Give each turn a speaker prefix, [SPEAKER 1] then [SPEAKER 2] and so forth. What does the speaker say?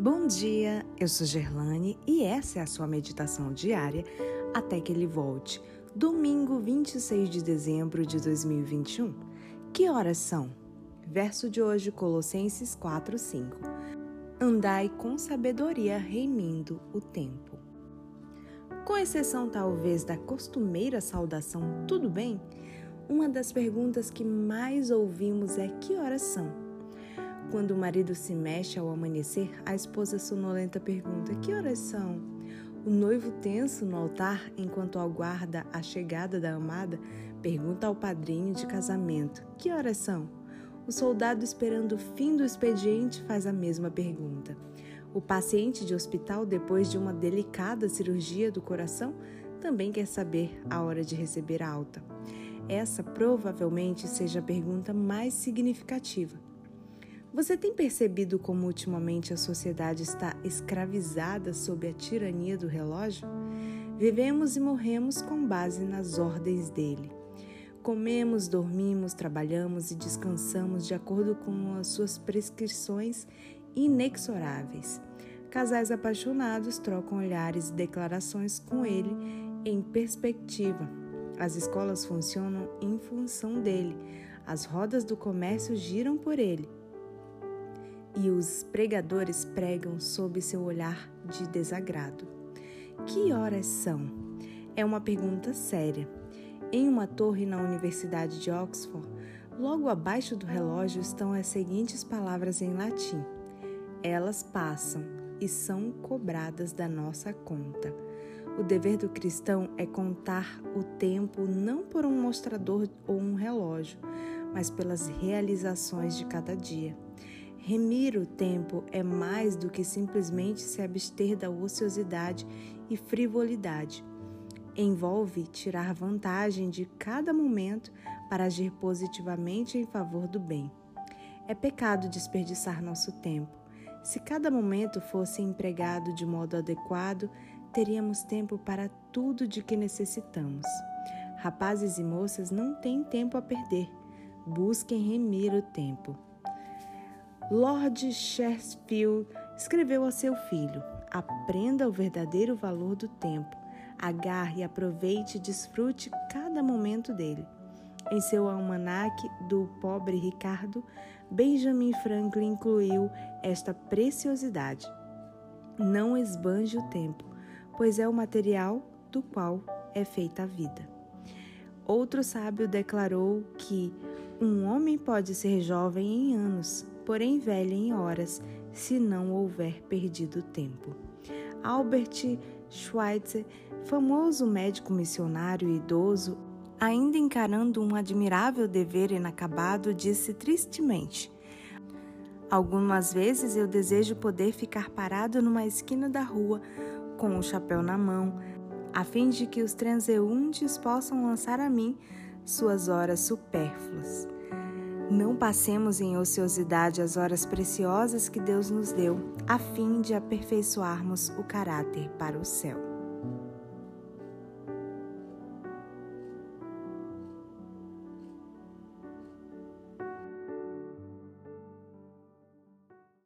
[SPEAKER 1] Bom dia, eu sou Gerlane e essa é a sua meditação diária até que ele volte. Domingo 26 de dezembro de 2021. Que horas são? Verso de hoje, Colossenses 4, 5. Andai com sabedoria, remindo o tempo. Com exceção talvez da costumeira saudação tudo bem, uma das perguntas que mais ouvimos é que horas são? Quando o marido se mexe ao amanhecer, a esposa sonolenta pergunta: Que horas são? O noivo tenso no altar, enquanto aguarda a chegada da amada, pergunta ao padrinho de casamento: Que horas são? O soldado esperando o fim do expediente faz a mesma pergunta. O paciente de hospital, depois de uma delicada cirurgia do coração, também quer saber a hora de receber alta. Essa provavelmente seja a pergunta mais significativa. Você tem percebido como ultimamente a sociedade está escravizada sob a tirania do relógio? Vivemos e morremos com base nas ordens dele. Comemos, dormimos, trabalhamos e descansamos de acordo com as suas prescrições inexoráveis. Casais apaixonados trocam olhares e declarações com ele em perspectiva as escolas funcionam em função dele, as rodas do comércio giram por ele. E os pregadores pregam sob seu olhar de desagrado. Que horas são? É uma pergunta séria. Em uma torre na Universidade de Oxford, logo abaixo do relógio estão as seguintes palavras em latim: Elas passam e são cobradas da nossa conta. O dever do cristão é contar o tempo não por um mostrador ou um relógio, mas pelas realizações de cada dia. Remir o tempo é mais do que simplesmente se abster da ociosidade e frivolidade. Envolve tirar vantagem de cada momento para agir positivamente em favor do bem. É pecado desperdiçar nosso tempo. Se cada momento fosse empregado de modo adequado, teríamos tempo para tudo de que necessitamos. Rapazes e moças não têm tempo a perder. Busquem remir o tempo. Lord Chesterfield escreveu a seu filho: Aprenda o verdadeiro valor do tempo. Agarre, aproveite e desfrute cada momento dele. Em seu almanaque do pobre Ricardo, Benjamin Franklin incluiu esta preciosidade. Não esbanje o tempo pois é o material do qual é feita a vida. Outro sábio declarou que um homem pode ser jovem em anos, porém velho em horas, se não houver perdido tempo. Albert Schweitzer, famoso médico missionário idoso, ainda encarando um admirável dever inacabado, disse tristemente: Algumas vezes eu desejo poder ficar parado numa esquina da rua com o chapéu na mão, a fim de que os transeuntes possam lançar a mim suas horas supérfluas. Não passemos em ociosidade as horas preciosas que Deus nos deu, a fim de aperfeiçoarmos o caráter para o céu.